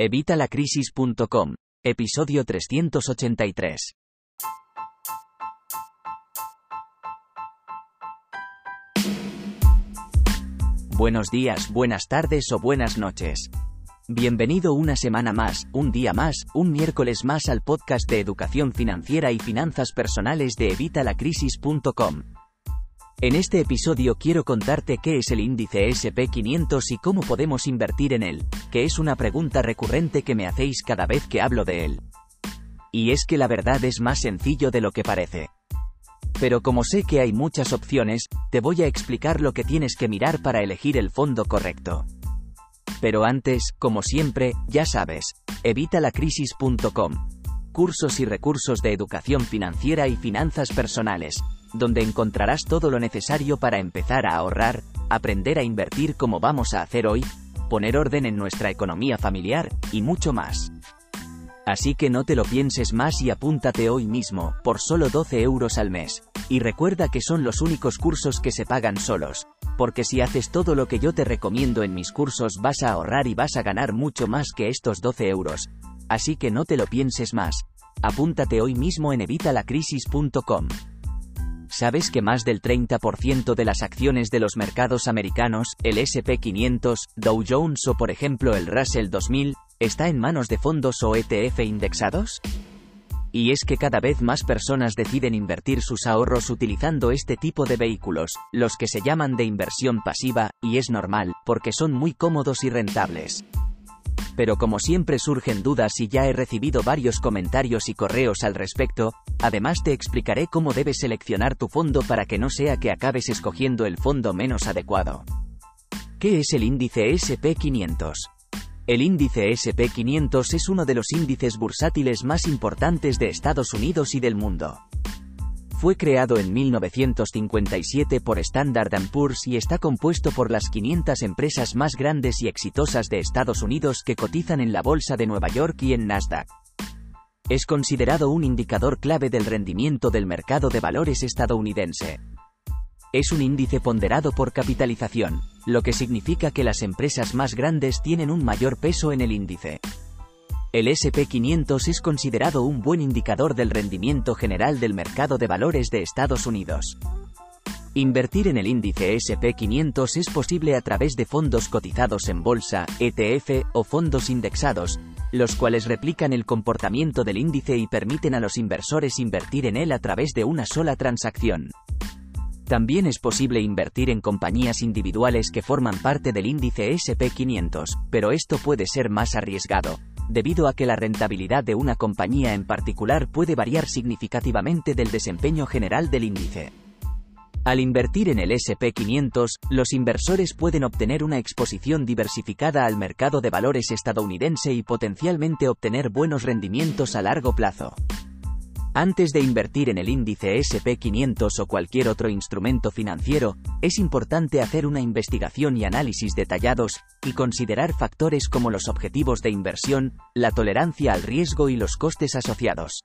Evitalacrisis.com. Episodio 383. Buenos días, buenas tardes o buenas noches. Bienvenido una semana más, un día más, un miércoles más al podcast de educación financiera y finanzas personales de Evitalacrisis.com. En este episodio quiero contarte qué es el índice SP500 y cómo podemos invertir en él, que es una pregunta recurrente que me hacéis cada vez que hablo de él. Y es que la verdad es más sencillo de lo que parece. Pero como sé que hay muchas opciones, te voy a explicar lo que tienes que mirar para elegir el fondo correcto. Pero antes, como siempre, ya sabes, evitalacrisis.com. Cursos y recursos de educación financiera y finanzas personales, donde encontrarás todo lo necesario para empezar a ahorrar, aprender a invertir como vamos a hacer hoy, poner orden en nuestra economía familiar, y mucho más. Así que no te lo pienses más y apúntate hoy mismo, por solo 12 euros al mes. Y recuerda que son los únicos cursos que se pagan solos, porque si haces todo lo que yo te recomiendo en mis cursos vas a ahorrar y vas a ganar mucho más que estos 12 euros. Así que no te lo pienses más. Apúntate hoy mismo en evitalacrisis.com. ¿Sabes que más del 30% de las acciones de los mercados americanos, el SP500, Dow Jones o por ejemplo el Russell 2000, está en manos de fondos o ETF indexados? Y es que cada vez más personas deciden invertir sus ahorros utilizando este tipo de vehículos, los que se llaman de inversión pasiva, y es normal, porque son muy cómodos y rentables pero como siempre surgen dudas y ya he recibido varios comentarios y correos al respecto, además te explicaré cómo debes seleccionar tu fondo para que no sea que acabes escogiendo el fondo menos adecuado. ¿Qué es el índice SP500? El índice SP500 es uno de los índices bursátiles más importantes de Estados Unidos y del mundo. Fue creado en 1957 por Standard Poor's y está compuesto por las 500 empresas más grandes y exitosas de Estados Unidos que cotizan en la Bolsa de Nueva York y en Nasdaq. Es considerado un indicador clave del rendimiento del mercado de valores estadounidense. Es un índice ponderado por capitalización, lo que significa que las empresas más grandes tienen un mayor peso en el índice. El SP500 es considerado un buen indicador del rendimiento general del mercado de valores de Estados Unidos. Invertir en el índice SP500 es posible a través de fondos cotizados en bolsa, ETF o fondos indexados, los cuales replican el comportamiento del índice y permiten a los inversores invertir en él a través de una sola transacción. También es posible invertir en compañías individuales que forman parte del índice SP500, pero esto puede ser más arriesgado, debido a que la rentabilidad de una compañía en particular puede variar significativamente del desempeño general del índice. Al invertir en el SP500, los inversores pueden obtener una exposición diversificada al mercado de valores estadounidense y potencialmente obtener buenos rendimientos a largo plazo. Antes de invertir en el índice SP500 o cualquier otro instrumento financiero, es importante hacer una investigación y análisis detallados, y considerar factores como los objetivos de inversión, la tolerancia al riesgo y los costes asociados.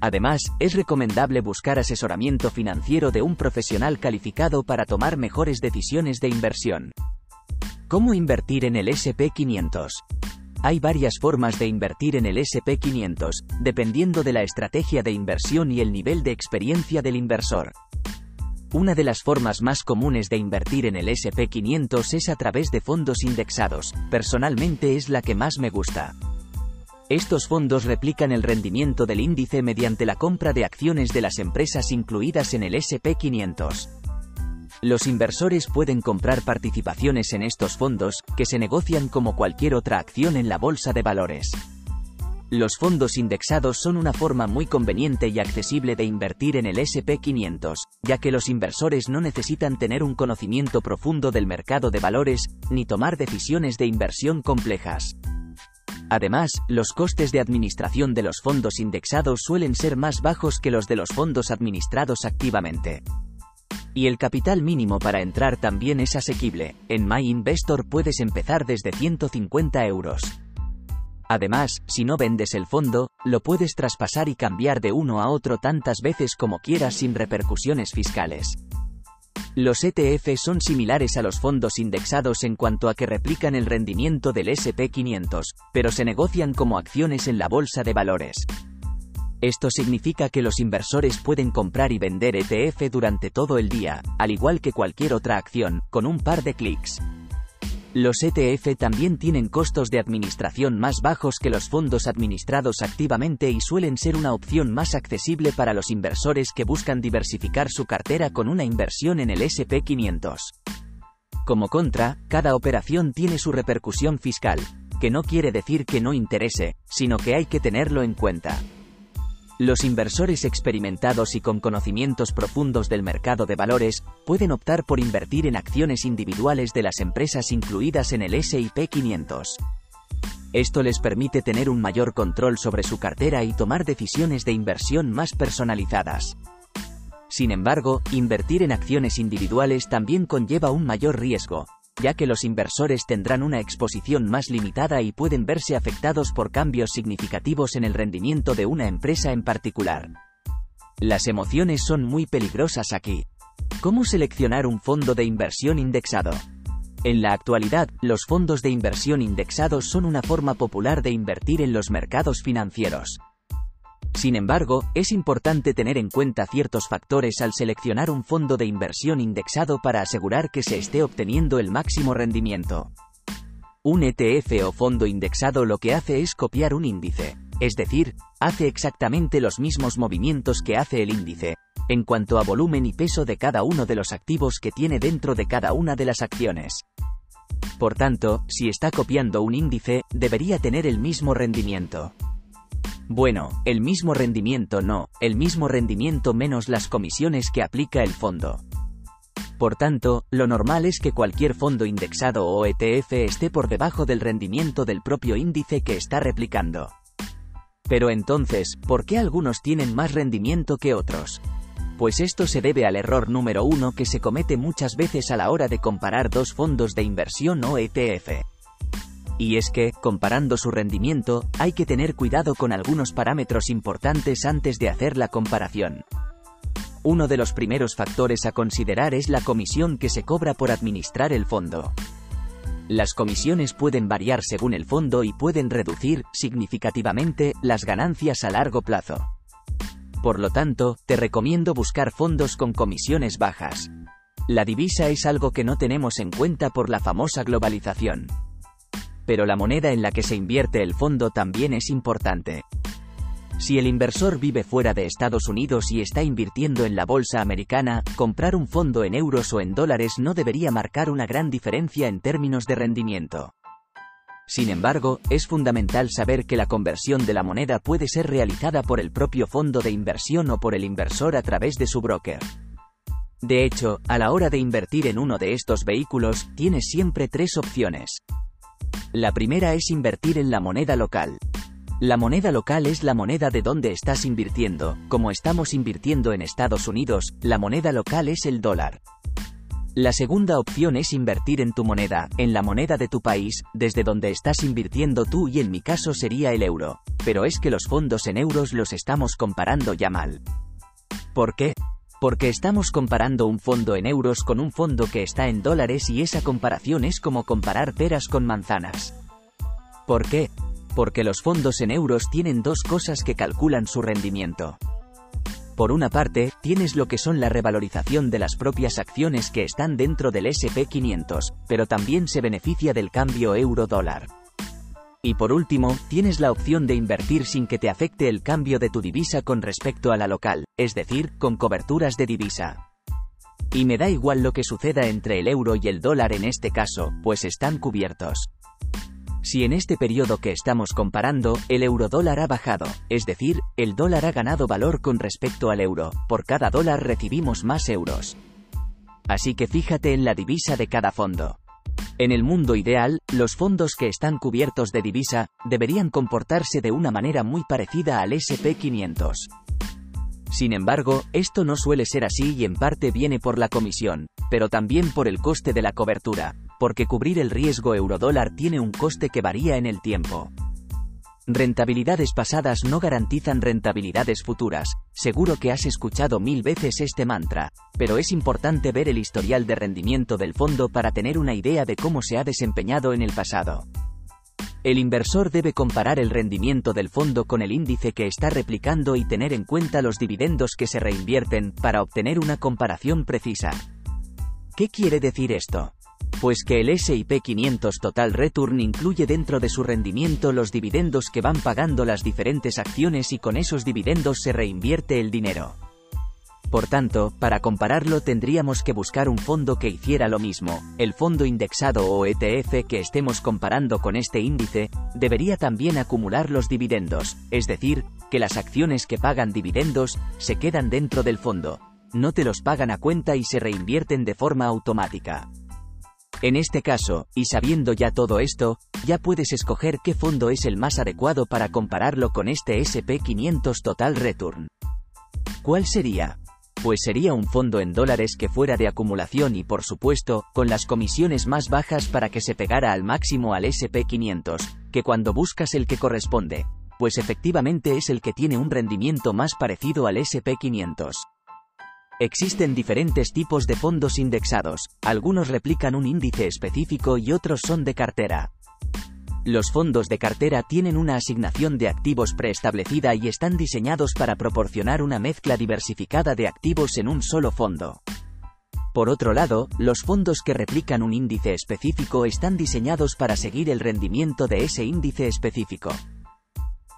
Además, es recomendable buscar asesoramiento financiero de un profesional calificado para tomar mejores decisiones de inversión. ¿Cómo invertir en el SP500? Hay varias formas de invertir en el SP500, dependiendo de la estrategia de inversión y el nivel de experiencia del inversor. Una de las formas más comunes de invertir en el SP500 es a través de fondos indexados, personalmente es la que más me gusta. Estos fondos replican el rendimiento del índice mediante la compra de acciones de las empresas incluidas en el SP500. Los inversores pueden comprar participaciones en estos fondos, que se negocian como cualquier otra acción en la bolsa de valores. Los fondos indexados son una forma muy conveniente y accesible de invertir en el SP500, ya que los inversores no necesitan tener un conocimiento profundo del mercado de valores, ni tomar decisiones de inversión complejas. Además, los costes de administración de los fondos indexados suelen ser más bajos que los de los fondos administrados activamente. Y el capital mínimo para entrar también es asequible. En MyInvestor puedes empezar desde 150 euros. Además, si no vendes el fondo, lo puedes traspasar y cambiar de uno a otro tantas veces como quieras sin repercusiones fiscales. Los ETF son similares a los fondos indexados en cuanto a que replican el rendimiento del SP500, pero se negocian como acciones en la bolsa de valores. Esto significa que los inversores pueden comprar y vender ETF durante todo el día, al igual que cualquier otra acción, con un par de clics. Los ETF también tienen costos de administración más bajos que los fondos administrados activamente y suelen ser una opción más accesible para los inversores que buscan diversificar su cartera con una inversión en el SP500. Como contra, cada operación tiene su repercusión fiscal, que no quiere decir que no interese, sino que hay que tenerlo en cuenta. Los inversores experimentados y con conocimientos profundos del mercado de valores pueden optar por invertir en acciones individuales de las empresas incluidas en el S&P 500. Esto les permite tener un mayor control sobre su cartera y tomar decisiones de inversión más personalizadas. Sin embargo, invertir en acciones individuales también conlleva un mayor riesgo, ya que los inversores tendrán una exposición más limitada y pueden verse afectados por cambios significativos en el rendimiento de una empresa en particular. Las emociones son muy peligrosas aquí. ¿Cómo seleccionar un fondo de inversión indexado? En la actualidad, los fondos de inversión indexados son una forma popular de invertir en los mercados financieros. Sin embargo, es importante tener en cuenta ciertos factores al seleccionar un fondo de inversión indexado para asegurar que se esté obteniendo el máximo rendimiento. Un ETF o fondo indexado lo que hace es copiar un índice, es decir, hace exactamente los mismos movimientos que hace el índice, en cuanto a volumen y peso de cada uno de los activos que tiene dentro de cada una de las acciones. Por tanto, si está copiando un índice, debería tener el mismo rendimiento. Bueno, el mismo rendimiento no, el mismo rendimiento menos las comisiones que aplica el fondo. Por tanto, lo normal es que cualquier fondo indexado o ETF esté por debajo del rendimiento del propio índice que está replicando. Pero entonces, ¿por qué algunos tienen más rendimiento que otros? Pues esto se debe al error número uno que se comete muchas veces a la hora de comparar dos fondos de inversión o ETF. Y es que, comparando su rendimiento, hay que tener cuidado con algunos parámetros importantes antes de hacer la comparación. Uno de los primeros factores a considerar es la comisión que se cobra por administrar el fondo. Las comisiones pueden variar según el fondo y pueden reducir, significativamente, las ganancias a largo plazo. Por lo tanto, te recomiendo buscar fondos con comisiones bajas. La divisa es algo que no tenemos en cuenta por la famosa globalización pero la moneda en la que se invierte el fondo también es importante. Si el inversor vive fuera de Estados Unidos y está invirtiendo en la bolsa americana, comprar un fondo en euros o en dólares no debería marcar una gran diferencia en términos de rendimiento. Sin embargo, es fundamental saber que la conversión de la moneda puede ser realizada por el propio fondo de inversión o por el inversor a través de su broker. De hecho, a la hora de invertir en uno de estos vehículos, tienes siempre tres opciones. La primera es invertir en la moneda local. La moneda local es la moneda de donde estás invirtiendo, como estamos invirtiendo en Estados Unidos, la moneda local es el dólar. La segunda opción es invertir en tu moneda, en la moneda de tu país, desde donde estás invirtiendo tú y en mi caso sería el euro. Pero es que los fondos en euros los estamos comparando ya mal. ¿Por qué? Porque estamos comparando un fondo en euros con un fondo que está en dólares y esa comparación es como comparar peras con manzanas. ¿Por qué? Porque los fondos en euros tienen dos cosas que calculan su rendimiento. Por una parte, tienes lo que son la revalorización de las propias acciones que están dentro del SP500, pero también se beneficia del cambio euro-dólar. Y por último, tienes la opción de invertir sin que te afecte el cambio de tu divisa con respecto a la local, es decir, con coberturas de divisa. Y me da igual lo que suceda entre el euro y el dólar en este caso, pues están cubiertos. Si en este periodo que estamos comparando, el eurodólar ha bajado, es decir, el dólar ha ganado valor con respecto al euro, por cada dólar recibimos más euros. Así que fíjate en la divisa de cada fondo. En el mundo ideal, los fondos que están cubiertos de divisa, deberían comportarse de una manera muy parecida al SP500. Sin embargo, esto no suele ser así y en parte viene por la comisión, pero también por el coste de la cobertura, porque cubrir el riesgo eurodólar tiene un coste que varía en el tiempo. Rentabilidades pasadas no garantizan rentabilidades futuras, seguro que has escuchado mil veces este mantra, pero es importante ver el historial de rendimiento del fondo para tener una idea de cómo se ha desempeñado en el pasado. El inversor debe comparar el rendimiento del fondo con el índice que está replicando y tener en cuenta los dividendos que se reinvierten para obtener una comparación precisa. ¿Qué quiere decir esto? Pues que el S&P 500 Total Return incluye dentro de su rendimiento los dividendos que van pagando las diferentes acciones y con esos dividendos se reinvierte el dinero. Por tanto, para compararlo tendríamos que buscar un fondo que hiciera lo mismo. El fondo indexado o ETF que estemos comparando con este índice, debería también acumular los dividendos, es decir, que las acciones que pagan dividendos, se quedan dentro del fondo. No te los pagan a cuenta y se reinvierten de forma automática. En este caso, y sabiendo ya todo esto, ya puedes escoger qué fondo es el más adecuado para compararlo con este SP500 Total Return. ¿Cuál sería? Pues sería un fondo en dólares que fuera de acumulación y por supuesto, con las comisiones más bajas para que se pegara al máximo al SP500, que cuando buscas el que corresponde, pues efectivamente es el que tiene un rendimiento más parecido al SP500. Existen diferentes tipos de fondos indexados, algunos replican un índice específico y otros son de cartera. Los fondos de cartera tienen una asignación de activos preestablecida y están diseñados para proporcionar una mezcla diversificada de activos en un solo fondo. Por otro lado, los fondos que replican un índice específico están diseñados para seguir el rendimiento de ese índice específico.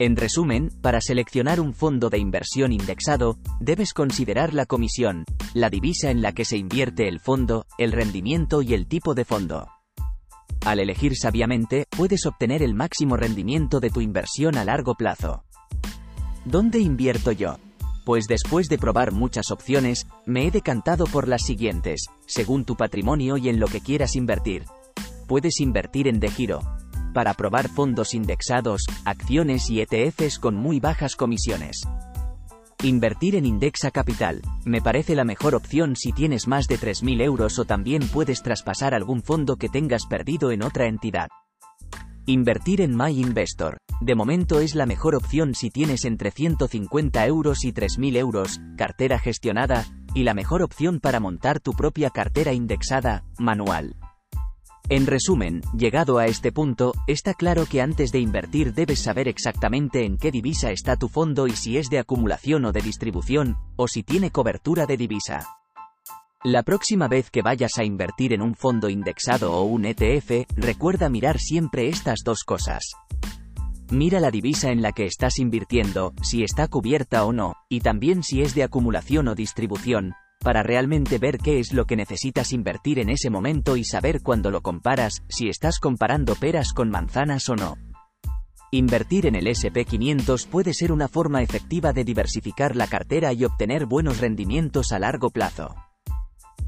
En resumen, para seleccionar un fondo de inversión indexado, debes considerar la comisión, la divisa en la que se invierte el fondo, el rendimiento y el tipo de fondo. Al elegir sabiamente, puedes obtener el máximo rendimiento de tu inversión a largo plazo. ¿Dónde invierto yo? Pues después de probar muchas opciones, me he decantado por las siguientes, según tu patrimonio y en lo que quieras invertir. Puedes invertir en De Giro, para probar fondos indexados, acciones y ETFs con muy bajas comisiones. Invertir en Indexa Capital, me parece la mejor opción si tienes más de 3.000 euros o también puedes traspasar algún fondo que tengas perdido en otra entidad. Invertir en My Investor, de momento es la mejor opción si tienes entre 150 euros y 3.000 euros, cartera gestionada, y la mejor opción para montar tu propia cartera indexada, manual. En resumen, llegado a este punto, está claro que antes de invertir debes saber exactamente en qué divisa está tu fondo y si es de acumulación o de distribución, o si tiene cobertura de divisa. La próxima vez que vayas a invertir en un fondo indexado o un ETF, recuerda mirar siempre estas dos cosas. Mira la divisa en la que estás invirtiendo, si está cubierta o no, y también si es de acumulación o distribución, para realmente ver qué es lo que necesitas invertir en ese momento y saber cuando lo comparas, si estás comparando peras con manzanas o no. Invertir en el SP500 puede ser una forma efectiva de diversificar la cartera y obtener buenos rendimientos a largo plazo.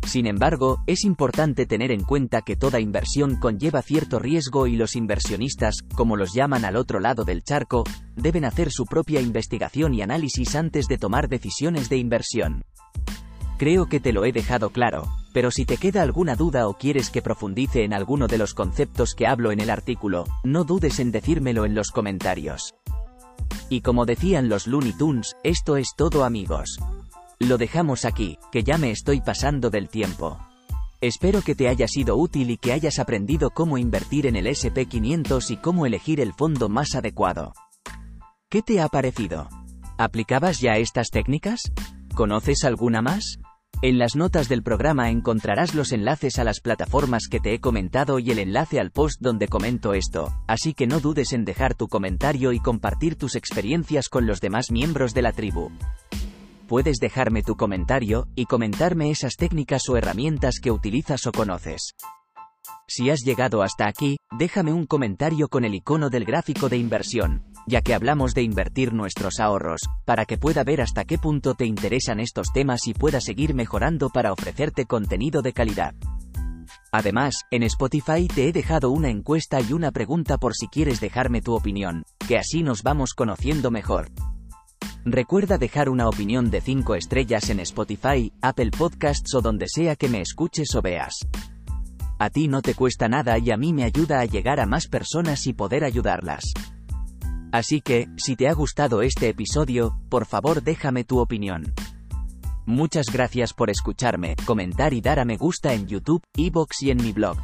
Sin embargo, es importante tener en cuenta que toda inversión conlleva cierto riesgo y los inversionistas, como los llaman al otro lado del charco, deben hacer su propia investigación y análisis antes de tomar decisiones de inversión. Creo que te lo he dejado claro, pero si te queda alguna duda o quieres que profundice en alguno de los conceptos que hablo en el artículo, no dudes en decírmelo en los comentarios. Y como decían los Looney Tunes, esto es todo amigos. Lo dejamos aquí, que ya me estoy pasando del tiempo. Espero que te haya sido útil y que hayas aprendido cómo invertir en el SP500 y cómo elegir el fondo más adecuado. ¿Qué te ha parecido? ¿Aplicabas ya estas técnicas? ¿Conoces alguna más? En las notas del programa encontrarás los enlaces a las plataformas que te he comentado y el enlace al post donde comento esto, así que no dudes en dejar tu comentario y compartir tus experiencias con los demás miembros de la tribu. Puedes dejarme tu comentario y comentarme esas técnicas o herramientas que utilizas o conoces. Si has llegado hasta aquí, déjame un comentario con el icono del gráfico de inversión, ya que hablamos de invertir nuestros ahorros, para que pueda ver hasta qué punto te interesan estos temas y pueda seguir mejorando para ofrecerte contenido de calidad. Además, en Spotify te he dejado una encuesta y una pregunta por si quieres dejarme tu opinión, que así nos vamos conociendo mejor. Recuerda dejar una opinión de 5 estrellas en Spotify, Apple Podcasts o donde sea que me escuches o veas. A ti no te cuesta nada y a mí me ayuda a llegar a más personas y poder ayudarlas. Así que, si te ha gustado este episodio, por favor déjame tu opinión. Muchas gracias por escucharme, comentar y dar a me gusta en YouTube, Evox y en mi blog.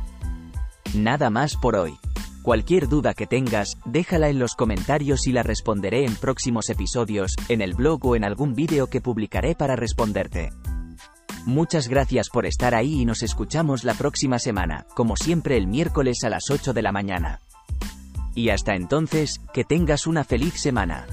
Nada más por hoy. Cualquier duda que tengas, déjala en los comentarios y la responderé en próximos episodios, en el blog o en algún vídeo que publicaré para responderte. Muchas gracias por estar ahí y nos escuchamos la próxima semana, como siempre el miércoles a las 8 de la mañana. Y hasta entonces, que tengas una feliz semana.